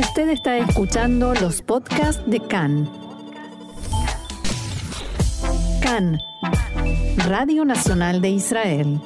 Usted está escuchando los podcasts de CAN. CAN, Radio Nacional de Israel.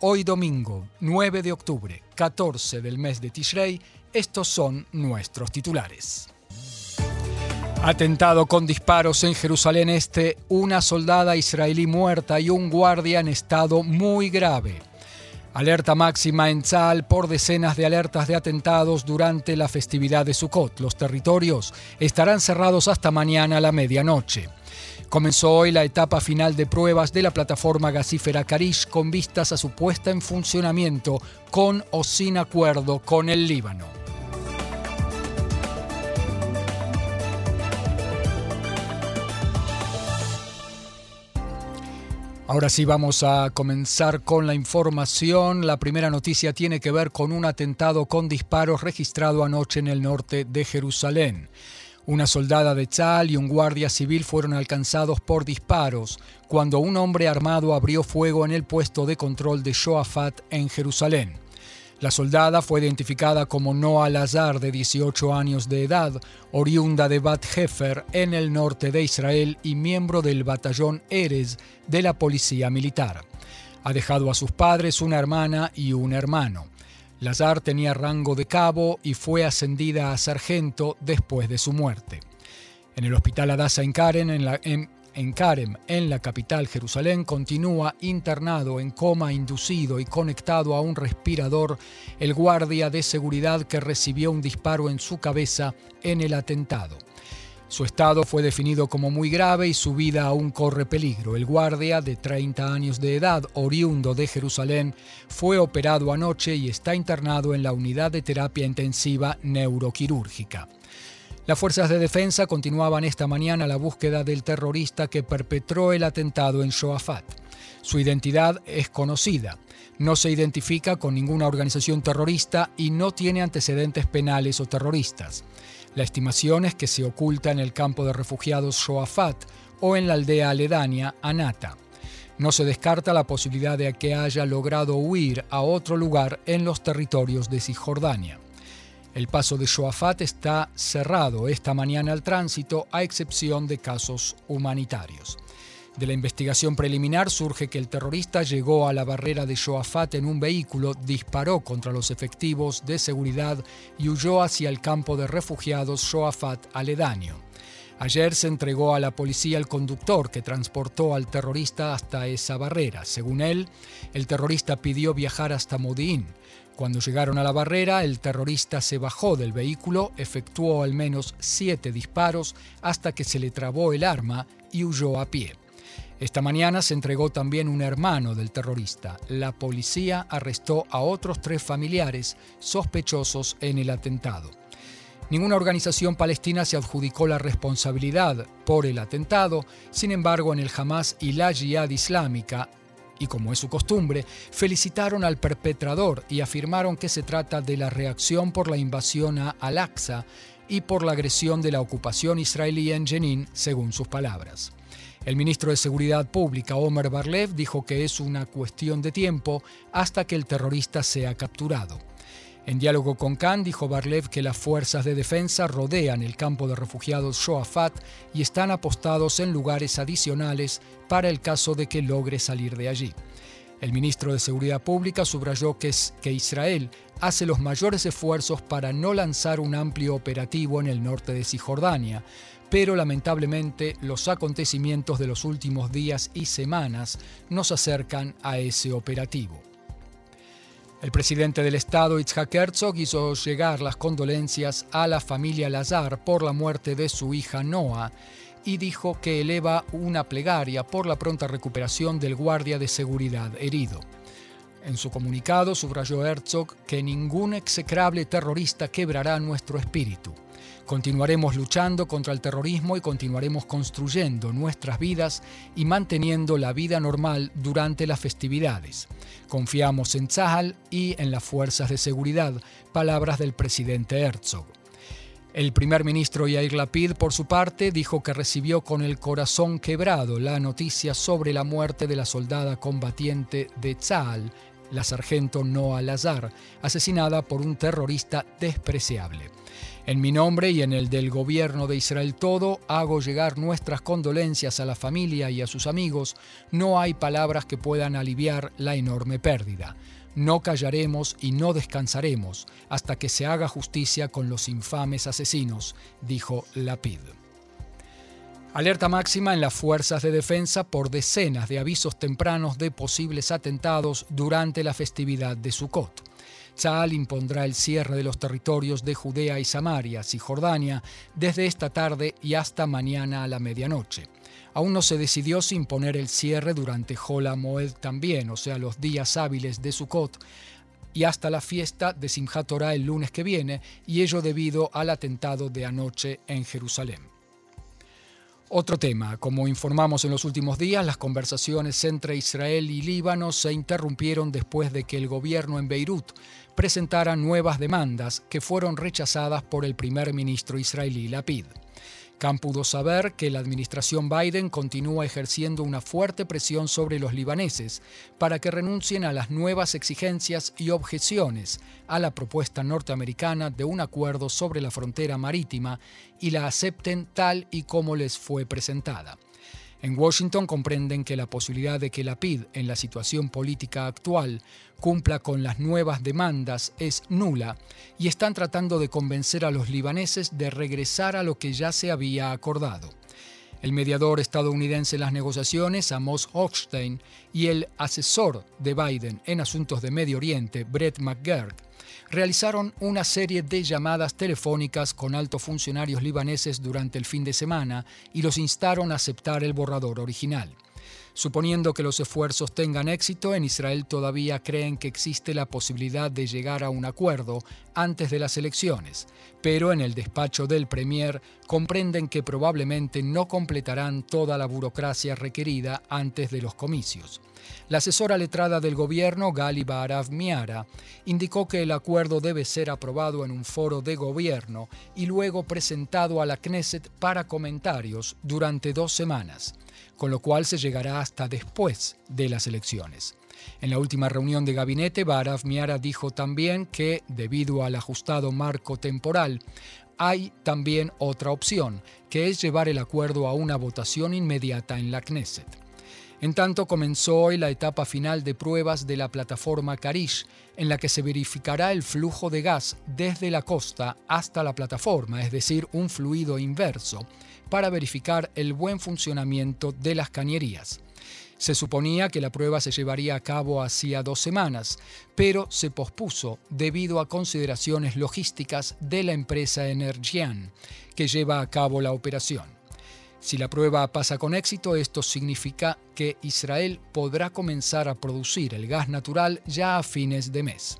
Hoy domingo, 9 de octubre, 14 del mes de Tishrei, estos son nuestros titulares. Atentado con disparos en Jerusalén Este, una soldada israelí muerta y un guardia en estado muy grave. Alerta máxima en Tzal por decenas de alertas de atentados durante la festividad de Sukkot. Los territorios estarán cerrados hasta mañana a la medianoche. Comenzó hoy la etapa final de pruebas de la plataforma gasífera Karish con vistas a su puesta en funcionamiento con o sin acuerdo con el Líbano. Ahora sí vamos a comenzar con la información. La primera noticia tiene que ver con un atentado con disparos registrado anoche en el norte de Jerusalén. Una soldada de Tzal y un guardia civil fueron alcanzados por disparos cuando un hombre armado abrió fuego en el puesto de control de Shoafat en Jerusalén. La soldada fue identificada como Noah Lazar, de 18 años de edad, oriunda de Bat Hefer, en el norte de Israel y miembro del batallón Erez de la Policía Militar. Ha dejado a sus padres una hermana y un hermano. Lazar tenía rango de cabo y fue ascendida a sargento después de su muerte. En el hospital Adasa en Karen, en, la, en Karem, en la capital Jerusalén, continúa internado en coma inducido y conectado a un respirador el guardia de seguridad que recibió un disparo en su cabeza en el atentado. Su estado fue definido como muy grave y su vida aún corre peligro. El guardia, de 30 años de edad, oriundo de Jerusalén, fue operado anoche y está internado en la unidad de terapia intensiva neuroquirúrgica. Las fuerzas de defensa continuaban esta mañana la búsqueda del terrorista que perpetró el atentado en Shoafat. Su identidad es conocida. No se identifica con ninguna organización terrorista y no tiene antecedentes penales o terroristas. La estimación es que se oculta en el campo de refugiados Shoafat o en la aldea aledaña Anata. No se descarta la posibilidad de que haya logrado huir a otro lugar en los territorios de Cisjordania. El paso de Shoafat está cerrado esta mañana al tránsito, a excepción de casos humanitarios. De la investigación preliminar surge que el terrorista llegó a la barrera de Shoafat en un vehículo, disparó contra los efectivos de seguridad y huyó hacia el campo de refugiados Shoafat aledaño. Ayer se entregó a la policía el conductor que transportó al terrorista hasta esa barrera. Según él, el terrorista pidió viajar hasta Modi'in. Cuando llegaron a la barrera, el terrorista se bajó del vehículo, efectuó al menos siete disparos hasta que se le trabó el arma y huyó a pie. Esta mañana se entregó también un hermano del terrorista. La policía arrestó a otros tres familiares sospechosos en el atentado. Ninguna organización palestina se adjudicó la responsabilidad por el atentado, sin embargo en el Hamas y la Jihad Islámica y como es su costumbre, felicitaron al perpetrador y afirmaron que se trata de la reacción por la invasión a Al-Aqsa y por la agresión de la ocupación israelí en Jenin, según sus palabras. El ministro de Seguridad Pública, Omer Barlev, dijo que es una cuestión de tiempo hasta que el terrorista sea capturado. En diálogo con Khan, dijo Barlev que las fuerzas de defensa rodean el campo de refugiados Shoafat y están apostados en lugares adicionales para el caso de que logre salir de allí. El ministro de Seguridad Pública subrayó que, que Israel hace los mayores esfuerzos para no lanzar un amplio operativo en el norte de Cisjordania, pero lamentablemente los acontecimientos de los últimos días y semanas nos acercan a ese operativo. El presidente del Estado, Itzhak Herzog, hizo llegar las condolencias a la familia Lazar por la muerte de su hija Noah y dijo que eleva una plegaria por la pronta recuperación del guardia de seguridad herido. En su comunicado subrayó Herzog que ningún execrable terrorista quebrará nuestro espíritu. Continuaremos luchando contra el terrorismo y continuaremos construyendo nuestras vidas y manteniendo la vida normal durante las festividades. Confiamos en Tzahal y en las fuerzas de seguridad, palabras del presidente Herzog. El primer ministro Yair Lapid, por su parte, dijo que recibió con el corazón quebrado la noticia sobre la muerte de la soldada combatiente de Tzahal la sargento Noah Lazar, asesinada por un terrorista despreciable. En mi nombre y en el del gobierno de Israel todo, hago llegar nuestras condolencias a la familia y a sus amigos. No hay palabras que puedan aliviar la enorme pérdida. No callaremos y no descansaremos hasta que se haga justicia con los infames asesinos, dijo Lapid. Alerta máxima en las fuerzas de defensa por decenas de avisos tempranos de posibles atentados durante la festividad de Sukkot. Tzal impondrá el cierre de los territorios de Judea y Samaria, Jordania, desde esta tarde y hasta mañana a la medianoche. Aún no se decidió si imponer el cierre durante Hola Moed también, o sea, los días hábiles de Sukkot, y hasta la fiesta de Simchat Torah el lunes que viene, y ello debido al atentado de anoche en Jerusalén. Otro tema, como informamos en los últimos días, las conversaciones entre Israel y Líbano se interrumpieron después de que el gobierno en Beirut presentara nuevas demandas que fueron rechazadas por el primer ministro israelí Lapid. Khan pudo saber que la administración Biden continúa ejerciendo una fuerte presión sobre los libaneses para que renuncien a las nuevas exigencias y objeciones a la propuesta norteamericana de un acuerdo sobre la frontera marítima y la acepten tal y como les fue presentada. En Washington comprenden que la posibilidad de que la PID, en la situación política actual, cumpla con las nuevas demandas es nula y están tratando de convencer a los libaneses de regresar a lo que ya se había acordado. El mediador estadounidense en las negociaciones, Amos Hochstein, y el asesor de Biden en asuntos de Medio Oriente, Brett McGurk, realizaron una serie de llamadas telefónicas con altos funcionarios libaneses durante el fin de semana y los instaron a aceptar el borrador original. Suponiendo que los esfuerzos tengan éxito, en Israel todavía creen que existe la posibilidad de llegar a un acuerdo antes de las elecciones, pero en el despacho del Premier comprenden que probablemente no completarán toda la burocracia requerida antes de los comicios. La asesora letrada del gobierno, Gali Barav Miara, indicó que el acuerdo debe ser aprobado en un foro de gobierno y luego presentado a la Knesset para comentarios durante dos semanas con lo cual se llegará hasta después de las elecciones. En la última reunión de gabinete, Barav Miara dijo también que, debido al ajustado marco temporal, hay también otra opción, que es llevar el acuerdo a una votación inmediata en la Knesset. En tanto, comenzó hoy la etapa final de pruebas de la plataforma Karish, en la que se verificará el flujo de gas desde la costa hasta la plataforma, es decir, un fluido inverso, para verificar el buen funcionamiento de las cañerías. Se suponía que la prueba se llevaría a cabo hacía dos semanas, pero se pospuso debido a consideraciones logísticas de la empresa Energian, que lleva a cabo la operación. Si la prueba pasa con éxito, esto significa que Israel podrá comenzar a producir el gas natural ya a fines de mes.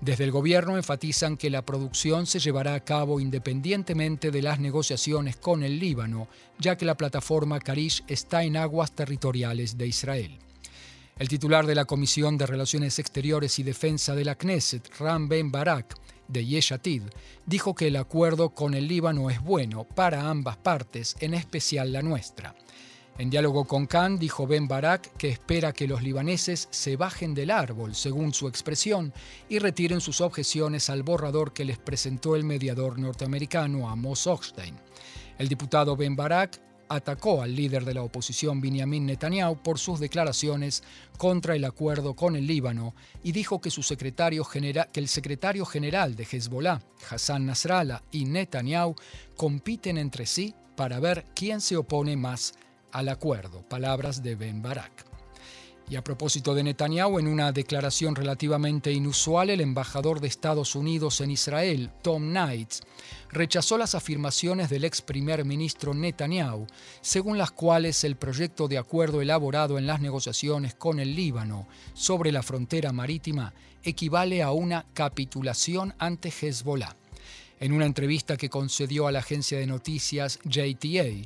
Desde el gobierno enfatizan que la producción se llevará a cabo independientemente de las negociaciones con el Líbano, ya que la plataforma Karish está en aguas territoriales de Israel. El titular de la Comisión de Relaciones Exteriores y Defensa de la Knesset, Ram Ben Barak, de Yeshatid, dijo que el acuerdo con el Líbano es bueno para ambas partes, en especial la nuestra. En diálogo con Khan, dijo Ben Barak que espera que los libaneses se bajen del árbol, según su expresión, y retiren sus objeciones al borrador que les presentó el mediador norteamericano Amos Hochstein. El diputado Ben Barak atacó al líder de la oposición Benjamin Netanyahu por sus declaraciones contra el acuerdo con el Líbano y dijo que, su secretario que el secretario general de Hezbollah, Hassan Nasrallah, y Netanyahu compiten entre sí para ver quién se opone más al acuerdo. Palabras de Ben Barak. Y a propósito de Netanyahu, en una declaración relativamente inusual, el embajador de Estados Unidos en Israel, Tom Knights, rechazó las afirmaciones del ex primer ministro Netanyahu, según las cuales el proyecto de acuerdo elaborado en las negociaciones con el Líbano sobre la frontera marítima equivale a una capitulación ante Hezbollah. En una entrevista que concedió a la agencia de noticias JTA,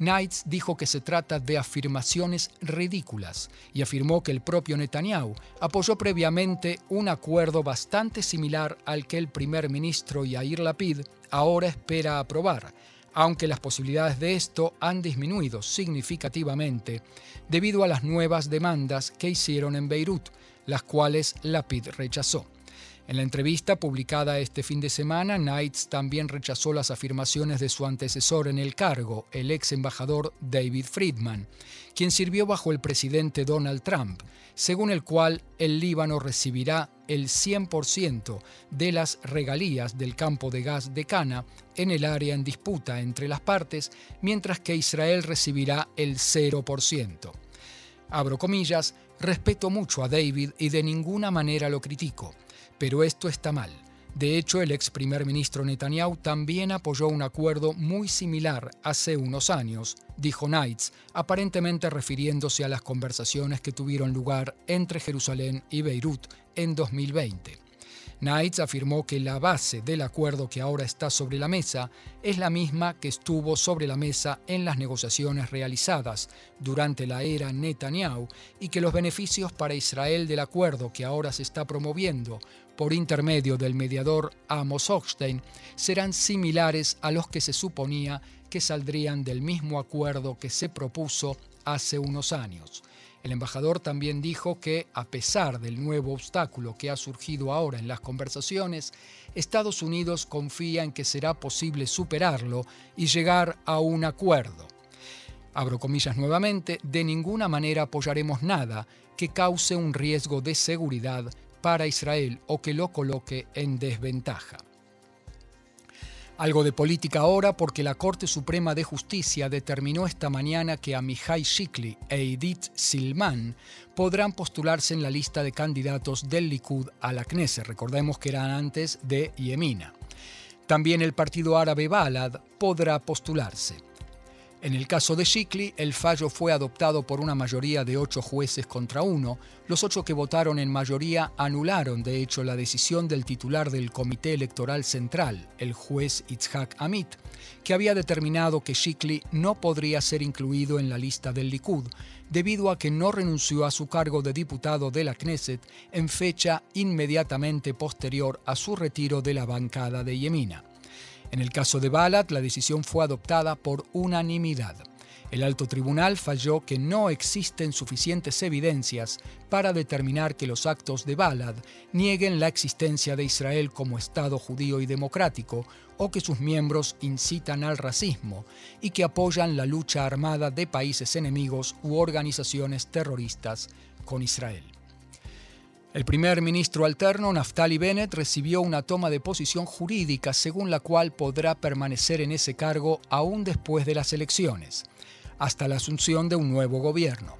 Knights dijo que se trata de afirmaciones ridículas y afirmó que el propio Netanyahu apoyó previamente un acuerdo bastante similar al que el primer ministro Yair Lapid ahora espera aprobar, aunque las posibilidades de esto han disminuido significativamente debido a las nuevas demandas que hicieron en Beirut, las cuales Lapid rechazó. En la entrevista publicada este fin de semana, Knights también rechazó las afirmaciones de su antecesor en el cargo, el ex embajador David Friedman, quien sirvió bajo el presidente Donald Trump, según el cual el Líbano recibirá el 100% de las regalías del campo de gas de Cana en el área en disputa entre las partes, mientras que Israel recibirá el 0%. Abro comillas, respeto mucho a David y de ninguna manera lo critico. Pero esto está mal. De hecho, el ex primer ministro Netanyahu también apoyó un acuerdo muy similar hace unos años, dijo Knights, aparentemente refiriéndose a las conversaciones que tuvieron lugar entre Jerusalén y Beirut en 2020. Knights afirmó que la base del acuerdo que ahora está sobre la mesa es la misma que estuvo sobre la mesa en las negociaciones realizadas durante la era Netanyahu y que los beneficios para Israel del acuerdo que ahora se está promoviendo por intermedio del mediador Amos Hochstein serán similares a los que se suponía que saldrían del mismo acuerdo que se propuso hace unos años. El embajador también dijo que, a pesar del nuevo obstáculo que ha surgido ahora en las conversaciones, Estados Unidos confía en que será posible superarlo y llegar a un acuerdo. Abro comillas nuevamente, de ninguna manera apoyaremos nada que cause un riesgo de seguridad para Israel o que lo coloque en desventaja. Algo de política ahora porque la Corte Suprema de Justicia determinó esta mañana que Amihai Shikli e Edith Silman podrán postularse en la lista de candidatos del Likud a la Knesset. Recordemos que eran antes de Yemina. También el partido árabe Balad podrá postularse. En el caso de Shikli, el fallo fue adoptado por una mayoría de ocho jueces contra uno. Los ocho que votaron en mayoría anularon, de hecho, la decisión del titular del Comité Electoral Central, el juez Itzhak Amit, que había determinado que Shikli no podría ser incluido en la lista del Likud, debido a que no renunció a su cargo de diputado de la Knesset en fecha inmediatamente posterior a su retiro de la bancada de Yemina. En el caso de Balad, la decisión fue adoptada por unanimidad. El alto tribunal falló que no existen suficientes evidencias para determinar que los actos de Balad nieguen la existencia de Israel como Estado judío y democrático o que sus miembros incitan al racismo y que apoyan la lucha armada de países enemigos u organizaciones terroristas con Israel. El primer ministro alterno, Naftali Bennett, recibió una toma de posición jurídica según la cual podrá permanecer en ese cargo aún después de las elecciones, hasta la asunción de un nuevo gobierno.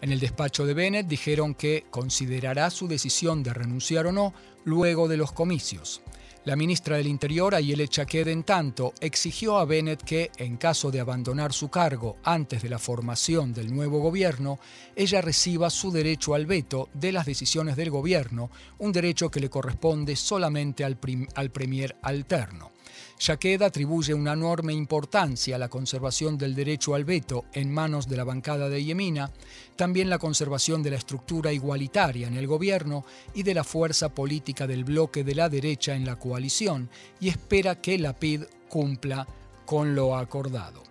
En el despacho de Bennett dijeron que considerará su decisión de renunciar o no luego de los comicios. La ministra del Interior, Ayele Chaked, en tanto, exigió a Bennett que, en caso de abandonar su cargo antes de la formación del nuevo gobierno, ella reciba su derecho al veto de las decisiones del gobierno, un derecho que le corresponde solamente al, al premier alterno. Shaked atribuye una enorme importancia a la conservación del derecho al veto en manos de la bancada de Yemina, también la conservación de la estructura igualitaria en el gobierno y de la fuerza política del bloque de la derecha en la coalición, y espera que la PID cumpla con lo acordado.